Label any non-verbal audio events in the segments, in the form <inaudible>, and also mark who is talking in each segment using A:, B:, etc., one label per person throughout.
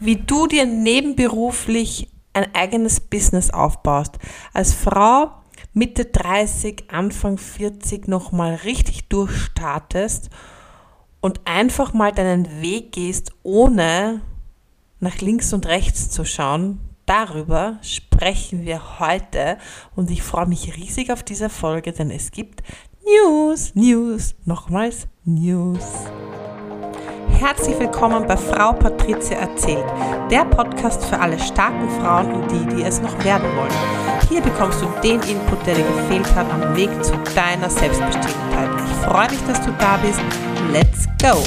A: wie du dir nebenberuflich ein eigenes Business aufbaust. Als Frau Mitte 30, Anfang 40 nochmal richtig durchstartest und einfach mal deinen Weg gehst, ohne nach links und rechts zu schauen. Darüber sprechen wir heute und ich freue mich riesig auf diese Folge, denn es gibt News, News, nochmals News. Herzlich willkommen bei Frau Patricia erzählt, der Podcast für alle starken Frauen und die, die es noch werden wollen. Hier bekommst du den Input, der dir gefehlt hat, am Weg zu deiner Selbstbestimmtheit. Ich freue mich, dass du da bist. Let's go!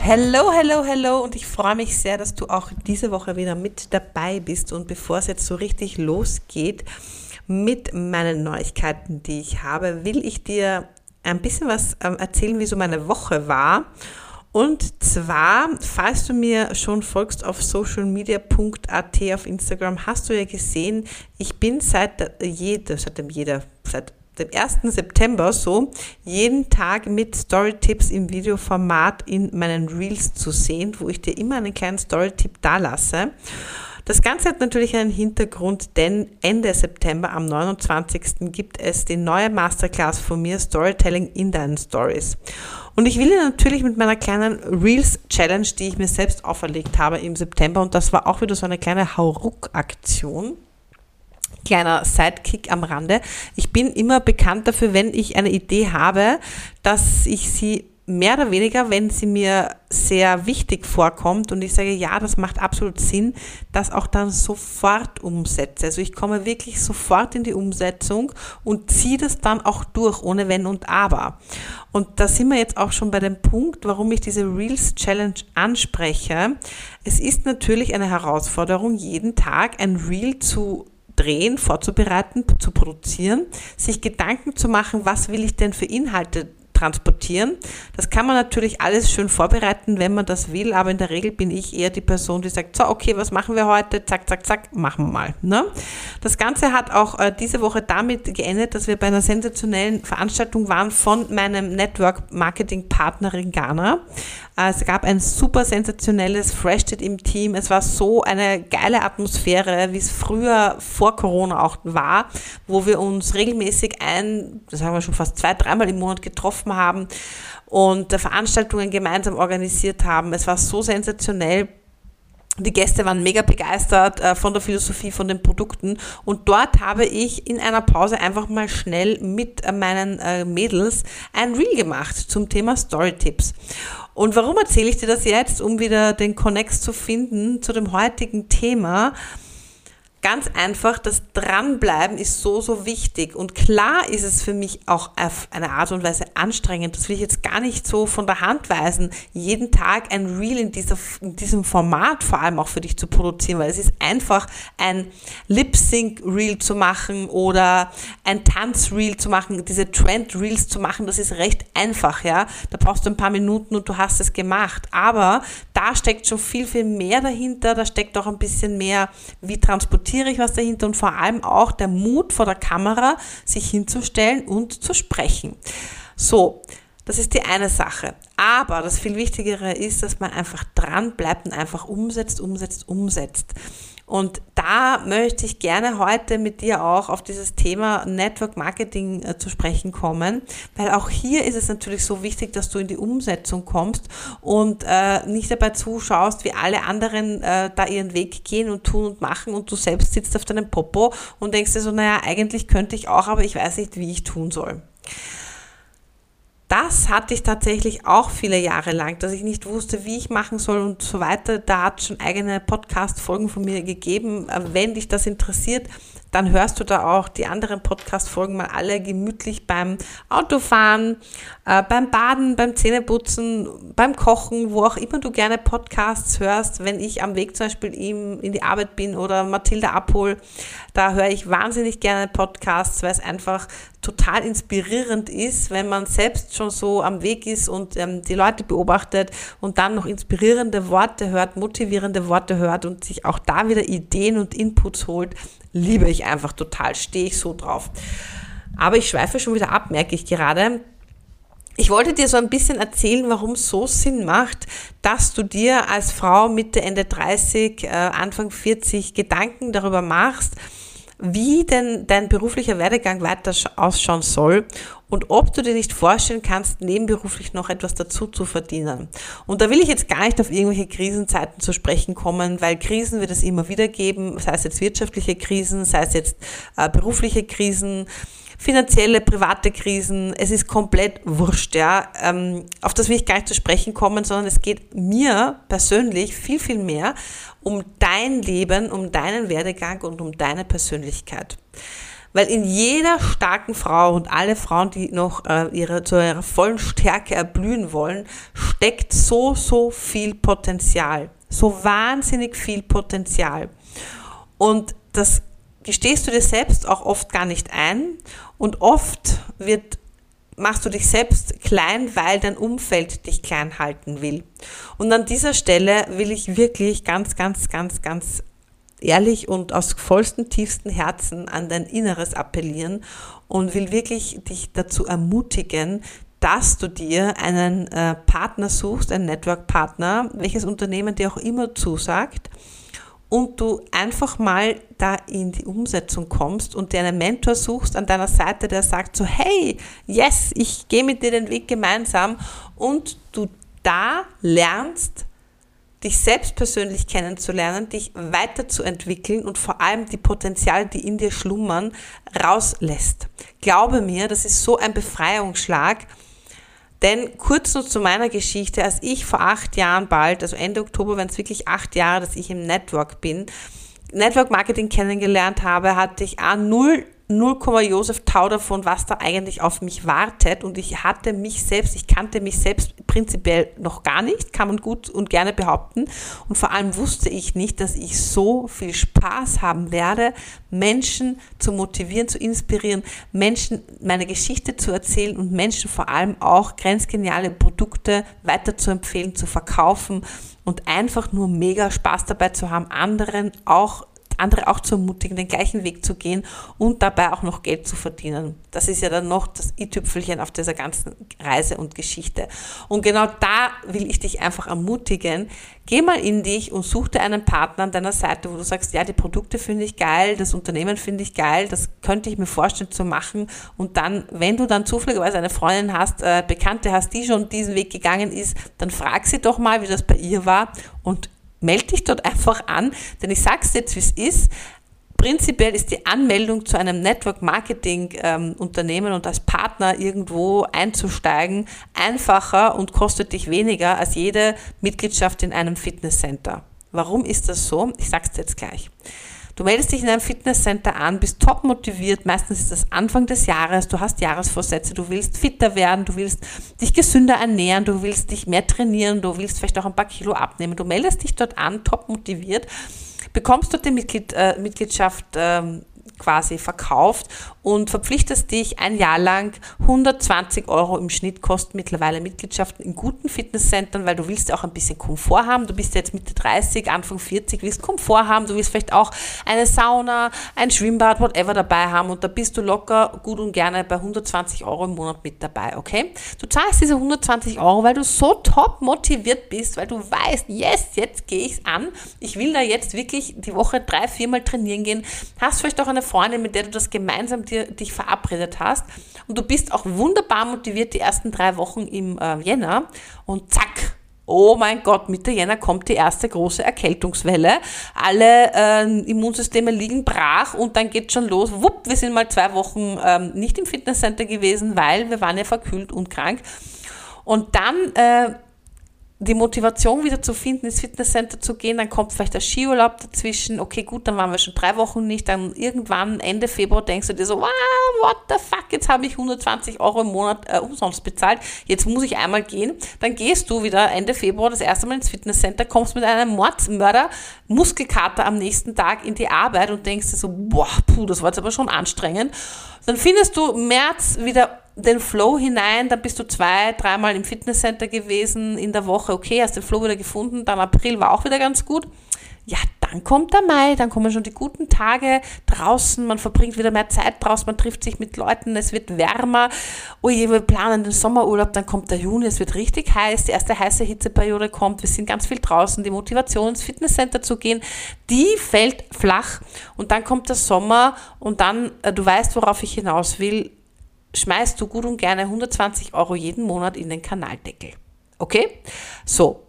A: Hello, hello, hello und ich freue mich sehr, dass du auch diese Woche wieder mit dabei bist. Und bevor es jetzt so richtig losgeht mit meinen Neuigkeiten, die ich habe, will ich dir ein bisschen was ähm, erzählen, wie so meine Woche war. Und zwar, falls du mir schon folgst auf socialmedia.at auf Instagram, hast du ja gesehen, ich bin seit jeder, seit dem jeder, seit dem 1. September so, jeden Tag mit Storytips im Videoformat in meinen Reels zu sehen, wo ich dir immer einen kleinen Storytip da lasse. Das Ganze hat natürlich einen Hintergrund, denn Ende September am 29. gibt es die neue Masterclass von mir, Storytelling in deinen Stories. Und ich will dir natürlich mit meiner kleinen Reels Challenge, die ich mir selbst auferlegt habe im September, und das war auch wieder so eine kleine Hauruck-Aktion, kleiner Sidekick am Rande. Ich bin immer bekannt dafür, wenn ich eine Idee habe, dass ich sie mehr oder weniger, wenn sie mir sehr wichtig vorkommt und ich sage, ja, das macht absolut Sinn, das auch dann sofort umsetze. Also ich komme wirklich sofort in die Umsetzung und ziehe das dann auch durch, ohne Wenn und Aber. Und da sind wir jetzt auch schon bei dem Punkt, warum ich diese Reels Challenge anspreche. Es ist natürlich eine Herausforderung, jeden Tag ein Reel zu drehen, vorzubereiten, zu produzieren, sich Gedanken zu machen, was will ich denn für Inhalte transportieren. Das kann man natürlich alles schön vorbereiten, wenn man das will, aber in der Regel bin ich eher die Person, die sagt, so, okay, was machen wir heute? Zack, zack, zack, machen wir mal. Ne? Das Ganze hat auch äh, diese Woche damit geendet, dass wir bei einer sensationellen Veranstaltung waren von meinem Network Marketing Partner in Ghana. Äh, es gab ein super sensationelles Fresh-Date im Team. Es war so eine geile Atmosphäre, wie es früher vor Corona auch war, wo wir uns regelmäßig ein, das haben wir schon fast zwei, dreimal im Monat getroffen haben und Veranstaltungen gemeinsam organisiert haben. Es war so sensationell. Die Gäste waren mega begeistert äh, von der Philosophie, von den Produkten. Und dort habe ich in einer Pause einfach mal schnell mit äh, meinen äh, Mädels ein Reel gemacht zum Thema Storytips. Und warum erzähle ich dir das jetzt? Um wieder den Connect zu finden zu dem heutigen Thema ganz einfach, das Dranbleiben ist so, so wichtig. Und klar ist es für mich auch auf eine Art und Weise anstrengend. Das will ich jetzt gar nicht so von der Hand weisen, jeden Tag ein Reel in, dieser, in diesem Format vor allem auch für dich zu produzieren, weil es ist einfach ein Lip-Sync-Reel zu machen oder ein Tanz-Reel zu machen, diese Trend-Reels zu machen. Das ist recht einfach, ja. Da brauchst du ein paar Minuten und du hast es gemacht. Aber da steckt schon viel, viel mehr dahinter. Da steckt auch ein bisschen mehr, wie transportiert reflektiere ich was dahinter und vor allem auch der Mut vor der Kamera, sich hinzustellen und zu sprechen. So, das ist die eine Sache. Aber das viel Wichtigere ist, dass man einfach dran bleibt und einfach umsetzt, umsetzt, umsetzt. Und da möchte ich gerne heute mit dir auch auf dieses Thema Network Marketing äh, zu sprechen kommen, weil auch hier ist es natürlich so wichtig, dass du in die Umsetzung kommst und äh, nicht dabei zuschaust, wie alle anderen äh, da ihren Weg gehen und tun und machen und du selbst sitzt auf deinem Popo und denkst dir so, naja, eigentlich könnte ich auch, aber ich weiß nicht, wie ich tun soll das hatte ich tatsächlich auch viele Jahre lang, dass ich nicht wusste, wie ich machen soll und so weiter. Da hat es schon eigene Podcast-Folgen von mir gegeben. Äh, wenn dich das interessiert, dann hörst du da auch die anderen Podcast-Folgen mal alle gemütlich beim Autofahren, äh, beim Baden, beim Zähneputzen, beim Kochen, wo auch immer du gerne Podcasts hörst. Wenn ich am Weg zum Beispiel ihm in die Arbeit bin oder Mathilda abhol, da höre ich wahnsinnig gerne Podcasts, weil es einfach total inspirierend ist, wenn man selbst schon so am Weg ist und ähm, die Leute beobachtet und dann noch inspirierende Worte hört, motivierende Worte hört und sich auch da wieder Ideen und Inputs holt, liebe ich einfach total, stehe ich so drauf. Aber ich schweife schon wieder ab, merke ich gerade. ich wollte dir so ein bisschen erzählen, warum es so Sinn macht, dass du dir als Frau Mitte, Ende 30, äh, Anfang 40 Gedanken darüber machst, wie denn dein beruflicher Werdegang weiter ausschauen soll und ob du dir nicht vorstellen kannst, nebenberuflich noch etwas dazu zu verdienen. Und da will ich jetzt gar nicht auf irgendwelche Krisenzeiten zu sprechen kommen, weil Krisen wird es immer wieder geben, sei es jetzt wirtschaftliche Krisen, sei es jetzt äh, berufliche Krisen, finanzielle, private Krisen, es ist komplett wurscht, ja. Ähm, auf das will ich gar nicht zu sprechen kommen, sondern es geht mir persönlich viel, viel mehr um dein Leben, um deinen Werdegang und um deine Persönlichkeit. Weil in jeder starken Frau und alle Frauen, die noch äh, ihre, zu ihrer vollen Stärke erblühen wollen, steckt so, so viel Potenzial. So wahnsinnig viel Potenzial. Und das gestehst du dir selbst auch oft gar nicht ein und oft wird machst du dich selbst klein, weil dein Umfeld dich klein halten will. Und an dieser Stelle will ich wirklich ganz, ganz, ganz, ganz ehrlich und aus vollstem, tiefstem Herzen an dein Inneres appellieren und will wirklich dich dazu ermutigen, dass du dir einen äh, Partner suchst, einen Network-Partner, welches Unternehmen dir auch immer zusagt, und du einfach mal da in die Umsetzung kommst und dir einen Mentor suchst an deiner Seite, der sagt so, hey, yes, ich gehe mit dir den Weg gemeinsam und du da lernst, dich selbst persönlich kennenzulernen, dich weiterzuentwickeln und vor allem die Potenziale, die in dir schlummern, rauslässt. Glaube mir, das ist so ein Befreiungsschlag, denn kurz nur zu meiner Geschichte, als ich vor acht Jahren bald, also Ende Oktober, wenn es wirklich acht Jahre, dass ich im Network bin, Network Marketing kennengelernt habe, hatte ich A, null 0, Josef Tau davon, was da eigentlich auf mich wartet. Und ich hatte mich selbst, ich kannte mich selbst prinzipiell noch gar nicht, kann man gut und gerne behaupten. Und vor allem wusste ich nicht, dass ich so viel Spaß haben werde, Menschen zu motivieren, zu inspirieren, Menschen meine Geschichte zu erzählen und Menschen vor allem auch grenzgeniale Produkte weiter zu empfehlen, zu verkaufen und einfach nur mega Spaß dabei zu haben, anderen auch andere auch zu ermutigen, den gleichen Weg zu gehen und dabei auch noch Geld zu verdienen. Das ist ja dann noch das i-Tüpfelchen auf dieser ganzen Reise und Geschichte. Und genau da will ich dich einfach ermutigen. Geh mal in dich und such dir einen Partner an deiner Seite, wo du sagst, ja, die Produkte finde ich geil, das Unternehmen finde ich geil, das könnte ich mir vorstellen zu machen. Und dann, wenn du dann zufälligerweise eine Freundin hast, äh, Bekannte hast, die schon diesen Weg gegangen ist, dann frag sie doch mal, wie das bei ihr war und melde dich dort einfach an, denn ich sage es jetzt, wie es ist. Prinzipiell ist die Anmeldung zu einem Network Marketing ähm, Unternehmen und als Partner irgendwo einzusteigen einfacher und kostet dich weniger als jede Mitgliedschaft in einem Fitnesscenter. Warum ist das so? Ich sage es jetzt gleich. Du meldest dich in einem Fitnesscenter an, bist top motiviert, meistens ist das Anfang des Jahres, du hast Jahresvorsätze, du willst fitter werden, du willst dich gesünder ernähren, du willst dich mehr trainieren, du willst vielleicht auch ein paar Kilo abnehmen. Du meldest dich dort an, top motiviert, bekommst dort die äh, Mitgliedschaft ähm, quasi verkauft und verpflichtest dich ein Jahr lang 120 Euro im Schnitt kosten mittlerweile Mitgliedschaften in guten Fitnesscentern, weil du willst ja auch ein bisschen Komfort haben. Du bist jetzt Mitte 30, Anfang 40, willst Komfort haben, du willst vielleicht auch eine Sauna, ein Schwimmbad, whatever dabei haben und da bist du locker gut und gerne bei 120 Euro im Monat mit dabei, okay? Du zahlst diese 120 Euro, weil du so top motiviert bist, weil du weißt, yes, jetzt gehe ich's an. Ich will da jetzt wirklich die Woche drei, viermal trainieren gehen. Hast vielleicht auch eine Freundin, mit der du das gemeinsam dir, dich verabredet hast. Und du bist auch wunderbar motiviert die ersten drei Wochen im äh, Jänner. Und zack, oh mein Gott, Mitte Jänner kommt die erste große Erkältungswelle. Alle äh, Immunsysteme liegen brach und dann geht schon los. Wupp, wir sind mal zwei Wochen ähm, nicht im Fitnesscenter gewesen, weil wir waren ja verkühlt und krank. Und dann äh, die Motivation wieder zu finden, ins Fitnesscenter zu gehen, dann kommt vielleicht der Skiurlaub dazwischen, okay, gut, dann waren wir schon drei Wochen nicht, dann irgendwann Ende Februar denkst du dir so, wow, what the fuck, jetzt habe ich 120 Euro im Monat äh, umsonst bezahlt, jetzt muss ich einmal gehen, dann gehst du wieder Ende Februar das erste Mal ins Fitnesscenter, kommst mit einem Mordsmörder, Muskelkater am nächsten Tag in die Arbeit und denkst dir so, boah, puh, das war jetzt aber schon anstrengend. Dann findest du März wieder den Flow hinein, dann bist du zwei, dreimal im Fitnesscenter gewesen in der Woche, okay, hast den Flow wieder gefunden, dann April war auch wieder ganz gut. Ja, dann kommt der Mai, dann kommen schon die guten Tage draußen, man verbringt wieder mehr Zeit draußen, man trifft sich mit Leuten, es wird wärmer. Oh je, wir planen den Sommerurlaub, dann kommt der Juni, es wird richtig heiß, die erste heiße Hitzeperiode kommt, wir sind ganz viel draußen, die Motivation ins Fitnesscenter zu gehen, die fällt flach und dann kommt der Sommer und dann, äh, du weißt, worauf ich hinaus will, schmeißt du gut und gerne 120 Euro jeden Monat in den Kanaldeckel. Okay? So.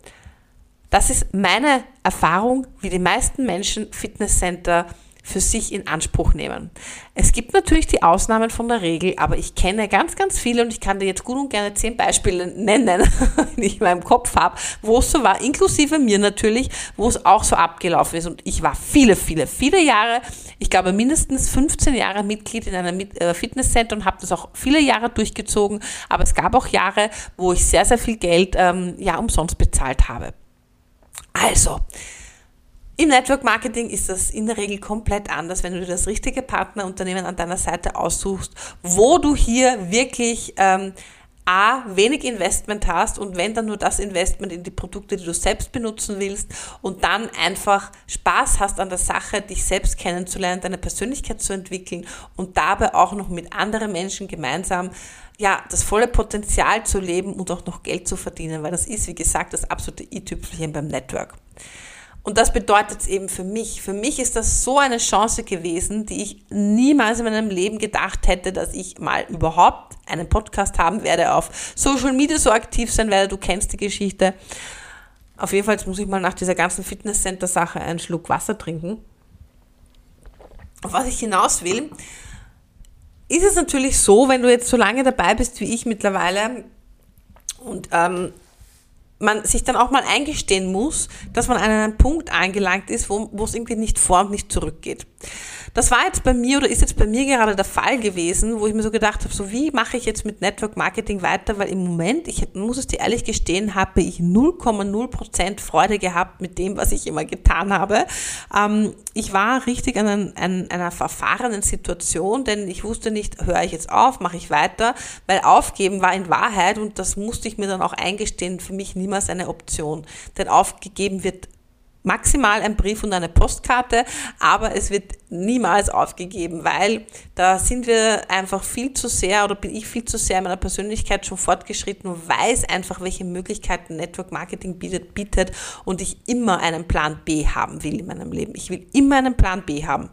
A: Das ist meine Erfahrung, wie die meisten Menschen Fitnesscenter für sich in Anspruch nehmen. Es gibt natürlich die Ausnahmen von der Regel, aber ich kenne ganz, ganz viele und ich kann dir jetzt gut und gerne zehn Beispiele nennen, <laughs> die ich in meinem Kopf habe, wo es so war, inklusive mir natürlich, wo es auch so abgelaufen ist. Und ich war viele, viele, viele Jahre, ich glaube mindestens 15 Jahre Mitglied in einem äh, Fitnesscenter und habe das auch viele Jahre durchgezogen. Aber es gab auch Jahre, wo ich sehr, sehr viel Geld ähm, ja umsonst bezahlt habe. Also, im Network Marketing ist das in der Regel komplett anders, wenn du dir das richtige Partnerunternehmen an deiner Seite aussuchst, wo du hier wirklich ähm, A, wenig Investment hast und wenn dann nur das Investment in die Produkte, die du selbst benutzen willst und dann einfach Spaß hast an der Sache, dich selbst kennenzulernen, deine Persönlichkeit zu entwickeln und dabei auch noch mit anderen Menschen gemeinsam ja, das volle Potenzial zu leben und auch noch Geld zu verdienen, weil das ist, wie gesagt, das absolute i-Tüpfelchen beim Network. Und das bedeutet es eben für mich. Für mich ist das so eine Chance gewesen, die ich niemals in meinem Leben gedacht hätte, dass ich mal überhaupt einen Podcast haben werde, auf Social Media so aktiv sein werde. Du kennst die Geschichte. Auf jeden Fall muss ich mal nach dieser ganzen Fitnesscenter-Sache einen Schluck Wasser trinken. Auf was ich hinaus will, ist es natürlich so, wenn du jetzt so lange dabei bist wie ich mittlerweile und ähm, man sich dann auch mal eingestehen muss, dass man an einen Punkt angelangt ist, wo, wo es irgendwie nicht vor und nicht zurückgeht. Das war jetzt bei mir oder ist jetzt bei mir gerade der Fall gewesen, wo ich mir so gedacht habe, so wie mache ich jetzt mit Network Marketing weiter, weil im Moment, ich muss es dir ehrlich gestehen, habe ich 0,0% Freude gehabt mit dem, was ich immer getan habe. Ähm, ich war richtig an, ein, an einer verfahrenen Situation, denn ich wusste nicht, höre ich jetzt auf, mache ich weiter, weil aufgeben war in Wahrheit, und das musste ich mir dann auch eingestehen, für mich niemals eine Option. Denn aufgegeben wird maximal ein Brief und eine Postkarte, aber es wird niemals aufgegeben, weil da sind wir einfach viel zu sehr oder bin ich viel zu sehr in meiner Persönlichkeit schon fortgeschritten und weiß einfach, welche Möglichkeiten Network Marketing bietet, bietet und ich immer einen Plan B haben will in meinem Leben. Ich will immer einen Plan B haben.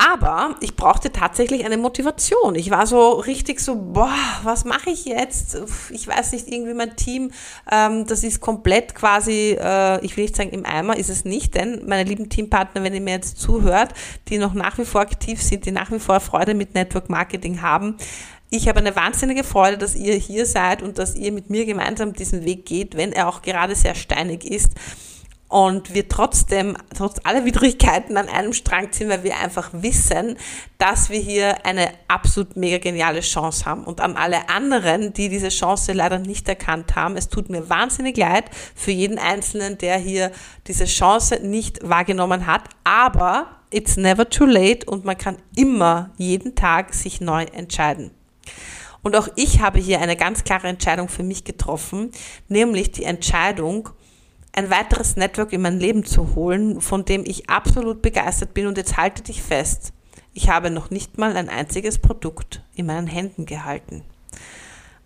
A: Aber ich brauchte tatsächlich eine Motivation. Ich war so richtig so, boah, was mache ich jetzt? Ich weiß nicht, irgendwie mein Team, ähm, das ist komplett quasi, äh, ich will nicht sagen im Eimer, ist es nicht, denn meine lieben Teampartner, wenn ihr mir jetzt zuhört, die noch nach wie vor aktiv sind, die nach wie vor Freude mit Network Marketing haben, ich habe eine wahnsinnige Freude, dass ihr hier seid und dass ihr mit mir gemeinsam diesen Weg geht, wenn er auch gerade sehr steinig ist und wir trotzdem, trotz aller Widrigkeiten an einem Strang ziehen, weil wir einfach wissen, dass wir hier eine absolut mega geniale Chance haben. Und an alle anderen, die diese Chance leider nicht erkannt haben, es tut mir wahnsinnig leid für jeden Einzelnen, der hier diese Chance nicht wahrgenommen hat. Aber it's never too late und man kann immer jeden Tag sich neu entscheiden. Und auch ich habe hier eine ganz klare Entscheidung für mich getroffen, nämlich die Entscheidung, ein weiteres Network in mein Leben zu holen, von dem ich absolut begeistert bin. Und jetzt halte dich fest, ich habe noch nicht mal ein einziges Produkt in meinen Händen gehalten.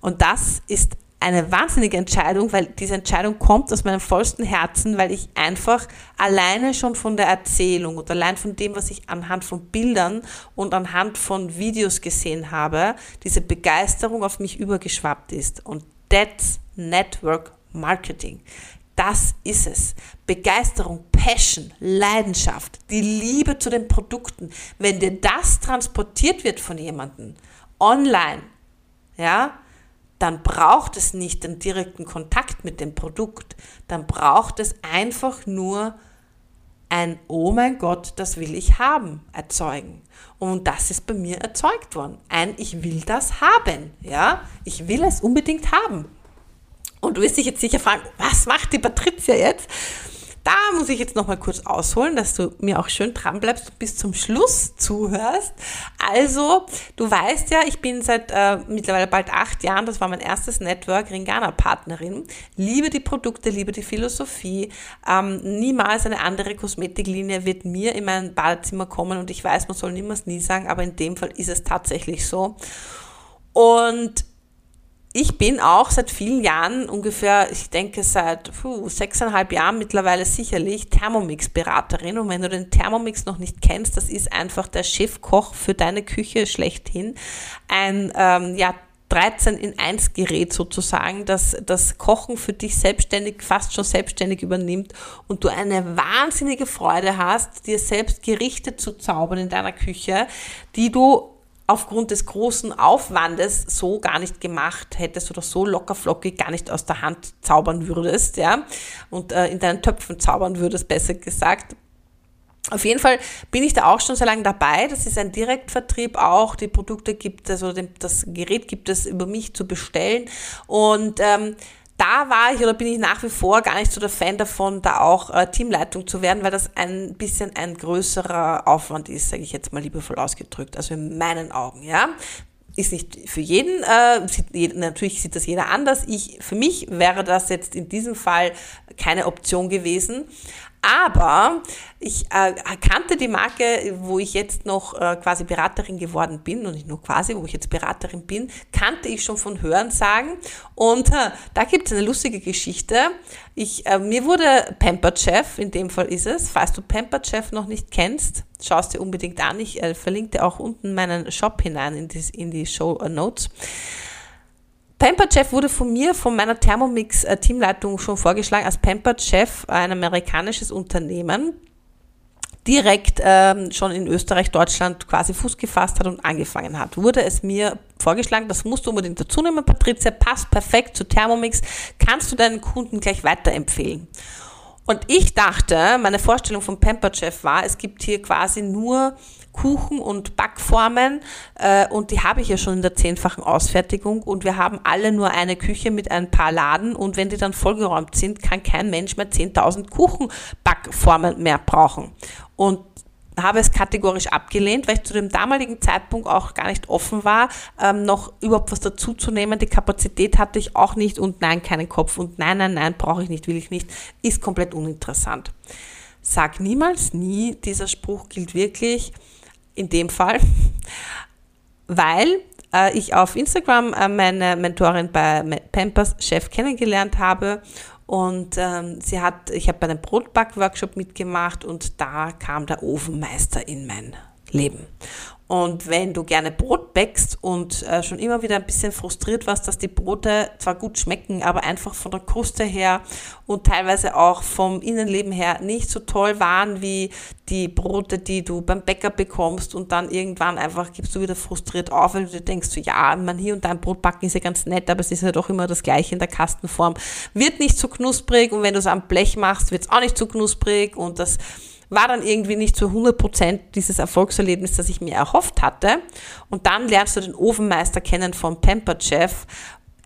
A: Und das ist eine wahnsinnige Entscheidung, weil diese Entscheidung kommt aus meinem vollsten Herzen, weil ich einfach alleine schon von der Erzählung und allein von dem, was ich anhand von Bildern und anhand von Videos gesehen habe, diese Begeisterung auf mich übergeschwappt ist. Und that's Network Marketing. Das ist es. Begeisterung, Passion, Leidenschaft, die Liebe zu den Produkten. Wenn dir das transportiert wird von jemandem online, ja, dann braucht es nicht den direkten Kontakt mit dem Produkt. Dann braucht es einfach nur ein Oh mein Gott, das will ich haben erzeugen. Und das ist bei mir erzeugt worden. Ein Ich will das haben. Ja, ich will es unbedingt haben. Und du wirst dich jetzt sicher fragen, was macht die Patricia jetzt? Da muss ich jetzt nochmal kurz ausholen, dass du mir auch schön dran bleibst und bis zum Schluss zuhörst. Also, du weißt ja, ich bin seit äh, mittlerweile bald acht Jahren, das war mein erstes Network, Ringana-Partnerin. Liebe die Produkte, liebe die Philosophie. Ähm, niemals eine andere Kosmetiklinie wird mir in mein Badezimmer kommen und ich weiß, man soll niemals nie sagen, aber in dem Fall ist es tatsächlich so. Und ich bin auch seit vielen Jahren, ungefähr, ich denke seit puh, sechseinhalb Jahren mittlerweile sicherlich Thermomix-Beraterin. Und wenn du den Thermomix noch nicht kennst, das ist einfach der Chefkoch für deine Küche schlechthin. Ein ähm, ja, 13 in 1 Gerät sozusagen, das das Kochen für dich selbstständig, fast schon selbstständig übernimmt und du eine wahnsinnige Freude hast, dir selbst Gerichte zu zaubern in deiner Küche, die du aufgrund des großen Aufwandes so gar nicht gemacht hättest oder so lockerflockig gar nicht aus der Hand zaubern würdest, ja, und äh, in deinen Töpfen zaubern würdest, besser gesagt. Auf jeden Fall bin ich da auch schon sehr lange dabei. Das ist ein Direktvertrieb auch. Die Produkte gibt es, oder das Gerät gibt es über mich zu bestellen. Und ähm, da war ich oder bin ich nach wie vor gar nicht so der Fan davon, da auch äh, Teamleitung zu werden, weil das ein bisschen ein größerer Aufwand ist, sage ich jetzt mal liebevoll ausgedrückt. Also in meinen Augen, ja. Ist nicht für jeden, äh, sieht, natürlich sieht das jeder anders. Ich, für mich wäre das jetzt in diesem Fall keine Option gewesen. Aber ich äh, kannte die Marke, wo ich jetzt noch äh, quasi Beraterin geworden bin, und nicht nur quasi, wo ich jetzt Beraterin bin, kannte ich schon von Hörensagen. Und äh, da gibt es eine lustige Geschichte. Ich, äh, mir wurde Pampered Chef, in dem Fall ist es, falls du Pampered Chef noch nicht kennst, schaust dir unbedingt an. Ich äh, verlinke dir auch unten meinen Shop hinein in die, in die Show Notes. Pampered Chef wurde von mir, von meiner Thermomix äh, Teamleitung schon vorgeschlagen als Pampered Chef, ein amerikanisches Unternehmen, direkt ähm, schon in Österreich, Deutschland quasi Fuß gefasst hat und angefangen hat. Wurde es mir vorgeschlagen, das musst du unbedingt dazu nehmen, Patricia, passt perfekt zu Thermomix, kannst du deinen Kunden gleich weiterempfehlen. Und ich dachte, meine Vorstellung vom Pampered Chef war, es gibt hier quasi nur Kuchen und Backformen äh, und die habe ich ja schon in der zehnfachen Ausfertigung und wir haben alle nur eine Küche mit ein paar Laden und wenn die dann vollgeräumt sind, kann kein Mensch mehr 10.000 Kuchenbackformen mehr brauchen. Und habe es kategorisch abgelehnt, weil ich zu dem damaligen Zeitpunkt auch gar nicht offen war, ähm, noch überhaupt was dazuzunehmen. Die Kapazität hatte ich auch nicht und nein, keinen Kopf und nein, nein, nein, brauche ich nicht, will ich nicht, ist komplett uninteressant. Sag niemals nie, dieser Spruch gilt wirklich in dem Fall, <laughs> weil äh, ich auf Instagram äh, meine Mentorin bei Pampers Chef kennengelernt habe und ähm, sie hat, ich habe bei einem Brotback-Workshop mitgemacht und da kam der Ofenmeister in mein Leben. Und wenn du gerne Brot bäckst und äh, schon immer wieder ein bisschen frustriert warst, dass die Brote zwar gut schmecken, aber einfach von der Kruste her und teilweise auch vom Innenleben her nicht so toll waren wie die Brote, die du beim Bäcker bekommst und dann irgendwann einfach gibst du wieder frustriert auf, weil du denkst, so, ja, man hier und da ein Brot backen ist ja ganz nett, aber es ist ja doch immer das gleiche in der Kastenform. Wird nicht so knusprig und wenn du es am Blech machst, wird es auch nicht so knusprig und das war dann irgendwie nicht zu 100 Prozent dieses Erfolgserlebnis, das ich mir erhofft hatte. Und dann lernst du den Ofenmeister kennen von Pamper Chef.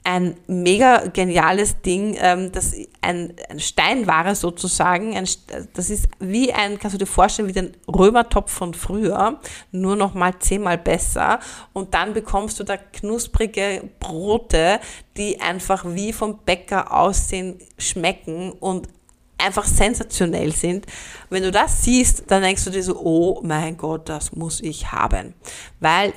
A: Ein mega geniales Ding, ähm, das ein, ein Steinware sozusagen. Ein, das ist wie ein, kannst du dir vorstellen, wie den Römertopf von früher, nur noch mal zehnmal besser. Und dann bekommst du da knusprige Brote, die einfach wie vom Bäcker aussehen, schmecken und einfach sensationell sind. Wenn du das siehst, dann denkst du dir so, oh mein Gott, das muss ich haben. Weil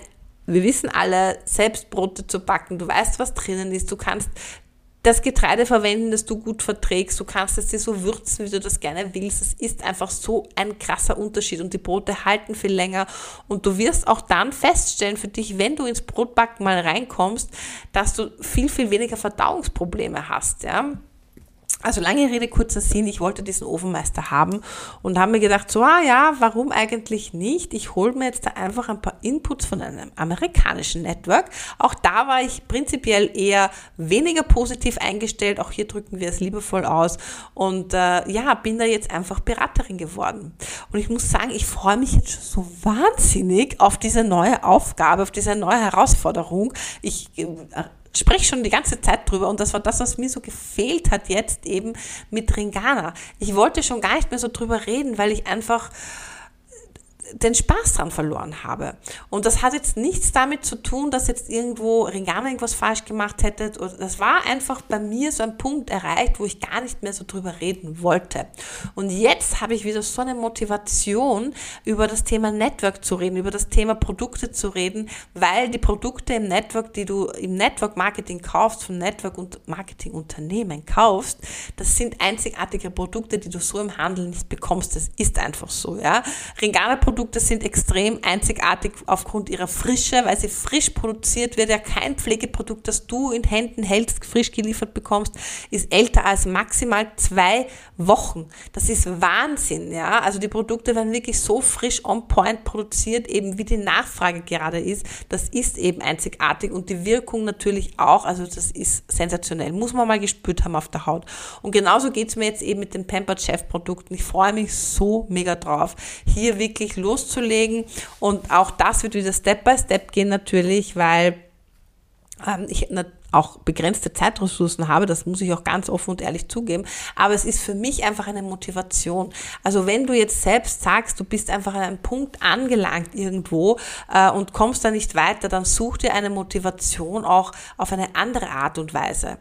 A: wir wissen alle, selbst Brote zu backen, du weißt, was drinnen ist, du kannst das Getreide verwenden, das du gut verträgst. Du kannst es dir so würzen, wie du das gerne willst. Es ist einfach so ein krasser Unterschied und die Brote halten viel länger und du wirst auch dann feststellen für dich, wenn du ins Brotbacken mal reinkommst, dass du viel, viel weniger Verdauungsprobleme hast, ja. Also lange Rede, kurzer Sinn, ich wollte diesen Ofenmeister haben und habe mir gedacht, so, ah ja, warum eigentlich nicht? Ich hole mir jetzt da einfach ein paar Inputs von einem amerikanischen Network. Auch da war ich prinzipiell eher weniger positiv eingestellt. Auch hier drücken wir es liebevoll aus. Und äh, ja, bin da jetzt einfach Beraterin geworden. Und ich muss sagen, ich freue mich jetzt schon so wahnsinnig auf diese neue Aufgabe, auf diese neue Herausforderung. Ich äh, spreche schon die ganze Zeit drüber und das war das, was mir so gefehlt hat jetzt eben mit Ringana. Ich wollte schon gar nicht mehr so drüber reden, weil ich einfach den Spaß dran verloren habe. Und das hat jetzt nichts damit zu tun, dass jetzt irgendwo Ringana irgendwas falsch gemacht hätte. Das war einfach bei mir so ein Punkt erreicht, wo ich gar nicht mehr so drüber reden wollte. Und jetzt habe ich wieder so eine Motivation, über das Thema Network zu reden, über das Thema Produkte zu reden, weil die Produkte im Network, die du im Network Marketing kaufst, von Network und Marketing Unternehmen kaufst, das sind einzigartige Produkte, die du so im Handel nicht bekommst. Das ist einfach so, ja. Ringana Produkte Produkte sind extrem einzigartig aufgrund ihrer Frische, weil sie frisch produziert wird. Ja, kein Pflegeprodukt, das du in Händen hältst, frisch geliefert bekommst, ist älter als maximal zwei Wochen. Das ist Wahnsinn, ja. Also die Produkte werden wirklich so frisch on point produziert, eben wie die Nachfrage gerade ist. Das ist eben einzigartig und die Wirkung natürlich auch. Also das ist sensationell. Muss man mal gespürt haben auf der Haut. Und genauso geht es mir jetzt eben mit den Pampered Chef Produkten. Ich freue mich so mega drauf, hier wirklich los loszulegen. Und auch das wird wieder Step by Step gehen natürlich, weil ähm, ich auch begrenzte Zeitressourcen habe, das muss ich auch ganz offen und ehrlich zugeben, aber es ist für mich einfach eine Motivation. Also wenn du jetzt selbst sagst, du bist einfach an einem Punkt angelangt irgendwo äh, und kommst da nicht weiter, dann such dir eine Motivation auch auf eine andere Art und Weise.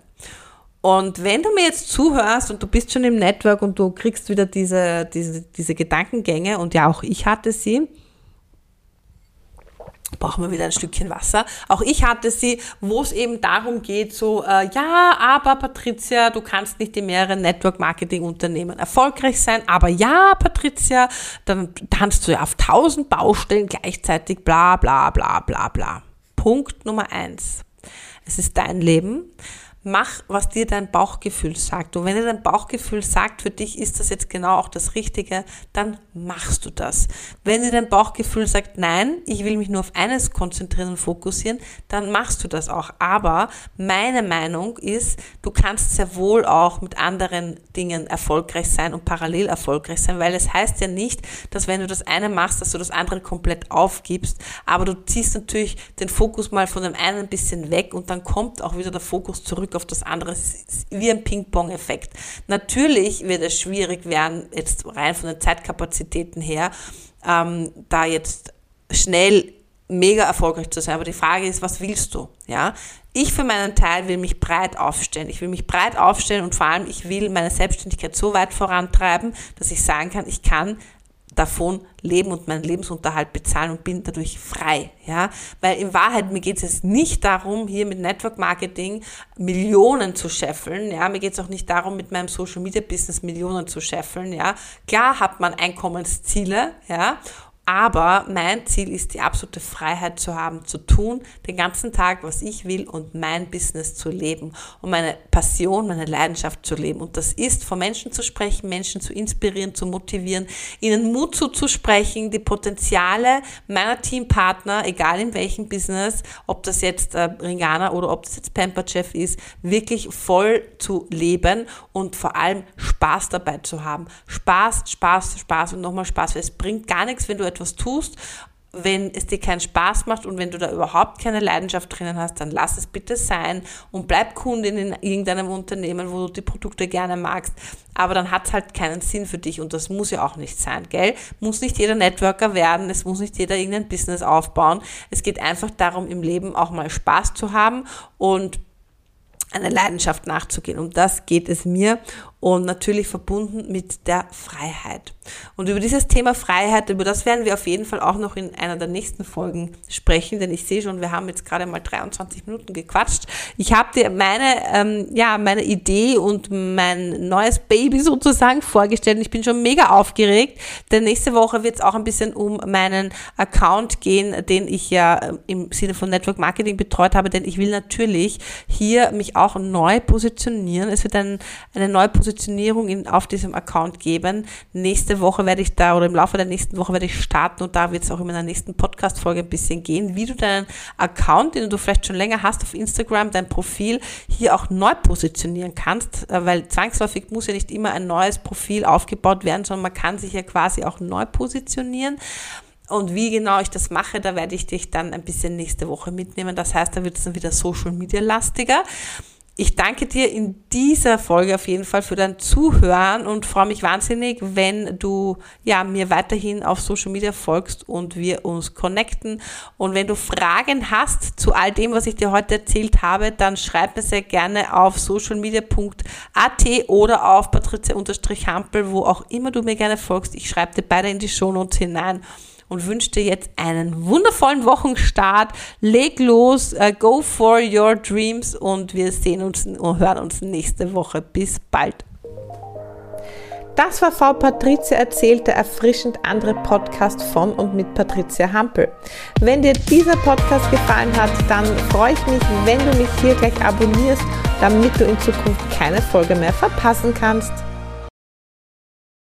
A: Und wenn du mir jetzt zuhörst und du bist schon im Network und du kriegst wieder diese, diese, diese Gedankengänge, und ja, auch ich hatte sie, brauchen wir wieder ein Stückchen Wasser. Auch ich hatte sie, wo es eben darum geht, so, äh, ja, aber Patricia, du kannst nicht in mehreren Network-Marketing-Unternehmen erfolgreich sein, aber ja, Patricia, dann kannst du ja auf tausend Baustellen gleichzeitig bla bla bla bla bla. Punkt Nummer eins. Es ist dein Leben mach, was dir dein Bauchgefühl sagt. Und wenn dir dein Bauchgefühl sagt, für dich ist das jetzt genau auch das Richtige, dann machst du das. Wenn dir dein Bauchgefühl sagt, nein, ich will mich nur auf eines konzentrieren und fokussieren, dann machst du das auch. Aber meine Meinung ist, du kannst sehr wohl auch mit anderen Dingen erfolgreich sein und parallel erfolgreich sein, weil es heißt ja nicht, dass wenn du das eine machst, dass du das andere komplett aufgibst, aber du ziehst natürlich den Fokus mal von dem einen ein bisschen weg und dann kommt auch wieder der Fokus zurück auf das andere. Es ist wie ein Ping-Pong-Effekt. Natürlich wird es schwierig werden, jetzt rein von den Zeitkapazitäten her, ähm, da jetzt schnell mega erfolgreich zu sein. Aber die Frage ist, was willst du? Ja, ich für meinen Teil will mich breit aufstellen. Ich will mich breit aufstellen und vor allem ich will meine Selbstständigkeit so weit vorantreiben, dass ich sagen kann, ich kann davon leben und meinen Lebensunterhalt bezahlen und bin dadurch frei, ja, weil in Wahrheit mir geht es nicht darum, hier mit Network Marketing Millionen zu scheffeln, ja, mir geht es auch nicht darum, mit meinem Social Media Business Millionen zu scheffeln, ja, klar hat man Einkommensziele, ja, aber mein Ziel ist, die absolute Freiheit zu haben, zu tun, den ganzen Tag, was ich will und mein Business zu leben und meine Passion, meine Leidenschaft zu leben. Und das ist, vor Menschen zu sprechen, Menschen zu inspirieren, zu motivieren, ihnen Mut zuzusprechen, die Potenziale meiner Teampartner, egal in welchem Business, ob das jetzt äh, Ringana oder ob das jetzt Pamperchef ist, wirklich voll zu leben und vor allem Spaß dabei zu haben. Spaß, Spaß, Spaß und nochmal Spaß, weil es bringt gar nichts, wenn du tust, wenn es dir keinen Spaß macht und wenn du da überhaupt keine Leidenschaft drinnen hast, dann lass es bitte sein und bleib Kundin in irgendeinem Unternehmen, wo du die Produkte gerne magst. Aber dann hat es halt keinen Sinn für dich und das muss ja auch nicht sein, gell? Muss nicht jeder Networker werden, es muss nicht jeder irgendein Business aufbauen. Es geht einfach darum, im Leben auch mal Spaß zu haben und eine Leidenschaft nachzugehen. Um das geht es mir und natürlich verbunden mit der Freiheit. Und über dieses Thema Freiheit, über das werden wir auf jeden Fall auch noch in einer der nächsten Folgen sprechen, denn ich sehe schon, wir haben jetzt gerade mal 23 Minuten gequatscht. Ich habe dir meine, ähm, ja, meine Idee und mein neues Baby sozusagen vorgestellt. Ich bin schon mega aufgeregt, denn nächste Woche wird es auch ein bisschen um meinen Account gehen, den ich ja äh, im Sinne von Network Marketing betreut habe, denn ich will natürlich hier mich auch neu positionieren. Es wird ein, eine neue Position Positionierung in, auf diesem Account geben. Nächste Woche werde ich da oder im Laufe der nächsten Woche werde ich starten und da wird es auch in meiner nächsten Podcast-Folge ein bisschen gehen, wie du deinen Account, den du vielleicht schon länger hast auf Instagram, dein Profil hier auch neu positionieren kannst, äh, weil zwangsläufig muss ja nicht immer ein neues Profil aufgebaut werden, sondern man kann sich ja quasi auch neu positionieren. Und wie genau ich das mache, da werde ich dich dann ein bisschen nächste Woche mitnehmen. Das heißt, da wird es dann wieder Social Media lastiger. Ich danke dir in dieser Folge auf jeden Fall für dein Zuhören und freue mich wahnsinnig, wenn du ja mir weiterhin auf Social Media folgst und wir uns connecten. Und wenn du Fragen hast zu all dem, was ich dir heute erzählt habe, dann schreib mir sehr gerne auf socialmedia.at oder auf patrizia-hampel, wo auch immer du mir gerne folgst. Ich schreibe dir beide in die Shownotes hinein und wünsche dir jetzt einen wundervollen Wochenstart. Leg los, uh, go for your dreams und wir sehen uns und hören uns nächste Woche. Bis bald. Das war Frau Patricia erzählt, der erfrischend andere Podcast von und mit Patricia Hampel. Wenn dir dieser Podcast gefallen hat, dann freue ich mich, wenn du mich hier gleich abonnierst, damit du in Zukunft keine Folge mehr verpassen kannst.